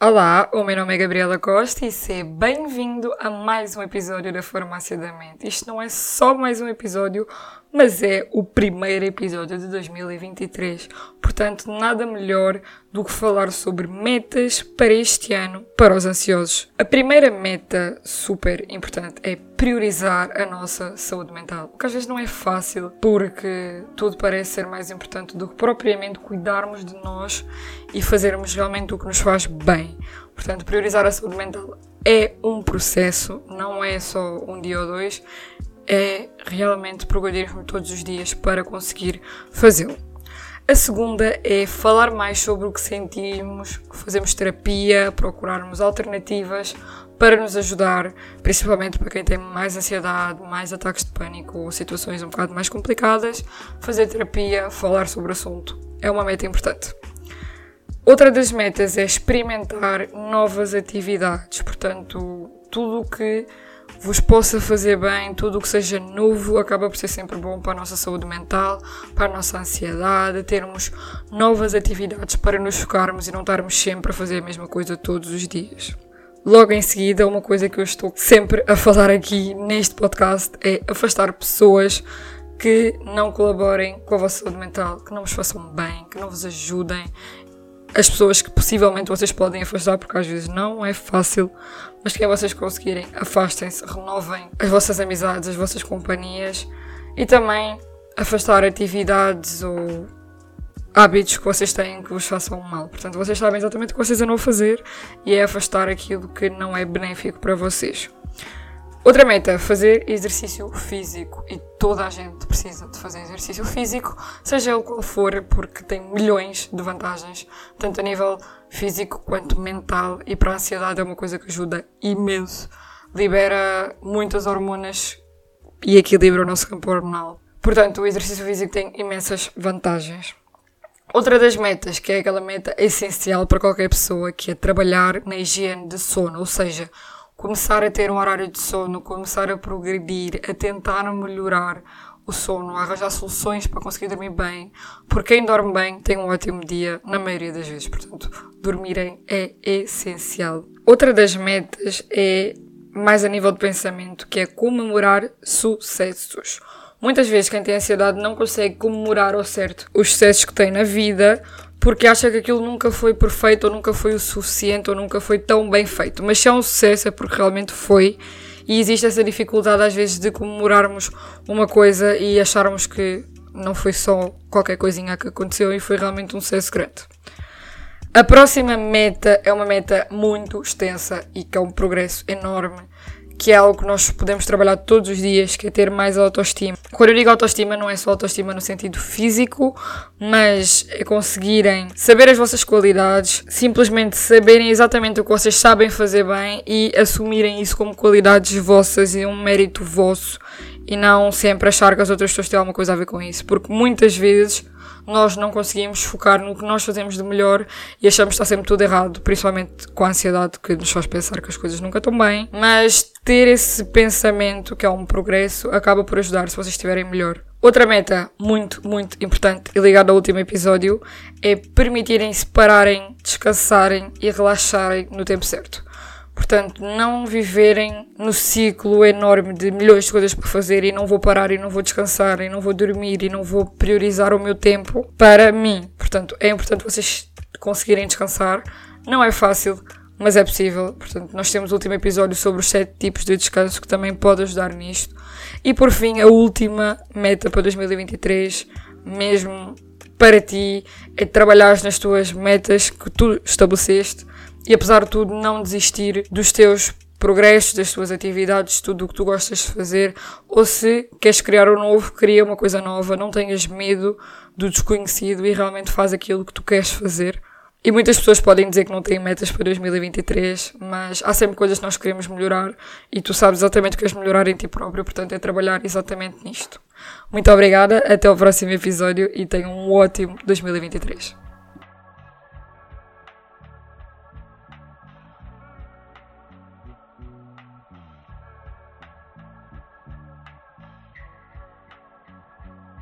Olá, o meu nome é Gabriela Costa e seja bem-vindo a mais um episódio da Farmácia da Mente. Isto não é só mais um episódio, mas é o primeiro episódio de 2023. Portanto, nada melhor do que falar sobre metas para este ano para os ansiosos. A primeira meta super importante é priorizar a nossa saúde mental. O que às vezes não é fácil porque tudo parece ser mais importante do que propriamente cuidarmos de nós e fazermos realmente o que nos faz bem. Portanto, priorizar a saúde mental é um processo, não é só um dia ou dois é realmente progredirmos todos os dias para conseguir fazê-lo. A segunda é falar mais sobre o que sentimos, fazermos terapia, procurarmos alternativas para nos ajudar, principalmente para quem tem mais ansiedade, mais ataques de pânico ou situações um bocado mais complicadas. Fazer terapia, falar sobre o assunto é uma meta importante. Outra das metas é experimentar novas atividades, portanto, tudo o que vos possa fazer bem, tudo o que seja novo acaba por ser sempre bom para a nossa saúde mental, para a nossa ansiedade, termos novas atividades para nos focarmos e não estarmos sempre a fazer a mesma coisa todos os dias. Logo em seguida, uma coisa que eu estou sempre a falar aqui neste podcast é afastar pessoas que não colaborem com a vossa saúde mental, que não vos façam bem, que não vos ajudem as pessoas que possivelmente vocês podem afastar, porque às vezes não é fácil, mas que é vocês conseguirem, afastem-se, renovem as vossas amizades, as vossas companhias e também afastar atividades ou hábitos que vocês têm que vos façam mal. Portanto, vocês sabem exatamente o que vocês andam a fazer e é afastar aquilo que não é benéfico para vocês. Outra meta, fazer exercício físico. E toda a gente precisa de fazer exercício físico, seja ele qual for, porque tem milhões de vantagens, tanto a nível físico quanto mental. E para a ansiedade é uma coisa que ajuda imenso. Libera muitas hormonas e equilibra o nosso campo hormonal. Portanto, o exercício físico tem imensas vantagens. Outra das metas, que é aquela meta essencial para qualquer pessoa, que é trabalhar na higiene de sono, ou seja, começar a ter um horário de sono, começar a progredir, a tentar melhorar o sono, a arranjar soluções para conseguir dormir bem, porque quem dorme bem tem um ótimo dia na maioria das vezes, portanto, dormirem é essencial. Outra das metas é mais a nível de pensamento, que é comemorar sucessos. Muitas vezes quem tem ansiedade não consegue comemorar ao certo os sucessos que tem na vida porque acha que aquilo nunca foi perfeito ou nunca foi o suficiente ou nunca foi tão bem feito. Mas se é um sucesso é porque realmente foi e existe essa dificuldade às vezes de comemorarmos uma coisa e acharmos que não foi só qualquer coisinha que aconteceu e foi realmente um sucesso grande. A próxima meta é uma meta muito extensa e que é um progresso enorme que é algo que nós podemos trabalhar todos os dias, que é ter mais autoestima. Quando eu digo autoestima, não é só autoestima no sentido físico, mas é conseguirem saber as vossas qualidades, simplesmente saberem exatamente o que vocês sabem fazer bem e assumirem isso como qualidades vossas e um mérito vosso e não sempre achar que as outras pessoas têm alguma coisa a ver com isso, porque muitas vezes nós não conseguimos focar no que nós fazemos de melhor e achamos que está sempre tudo errado, principalmente com a ansiedade que nos faz pensar que as coisas nunca estão bem. Mas ter esse pensamento que é um progresso acaba por ajudar se vocês estiverem melhor. Outra meta muito, muito importante e ligada ao último episódio é permitirem-se pararem, descansarem e relaxarem no tempo certo. Portanto, não viverem no ciclo enorme de milhões de coisas para fazer e não vou parar e não vou descansar e não vou dormir e não vou priorizar o meu tempo para mim. Portanto, é importante vocês conseguirem descansar. Não é fácil, mas é possível. Portanto, nós temos o último episódio sobre os sete tipos de descanso que também pode ajudar nisto. E por fim, a última meta para 2023, mesmo para ti, é trabalhar nas tuas metas que tu estabeleceste e apesar de tudo não desistir dos teus progressos, das tuas atividades, tudo o que tu gostas de fazer, ou se queres criar o um novo, cria uma coisa nova, não tenhas medo do desconhecido e realmente faz aquilo que tu queres fazer. E muitas pessoas podem dizer que não têm metas para 2023, mas há sempre coisas que nós queremos melhorar e tu sabes exatamente o que queres melhorar em ti próprio, portanto é trabalhar exatamente nisto. Muito obrigada, até o próximo episódio e tenham um ótimo 2023.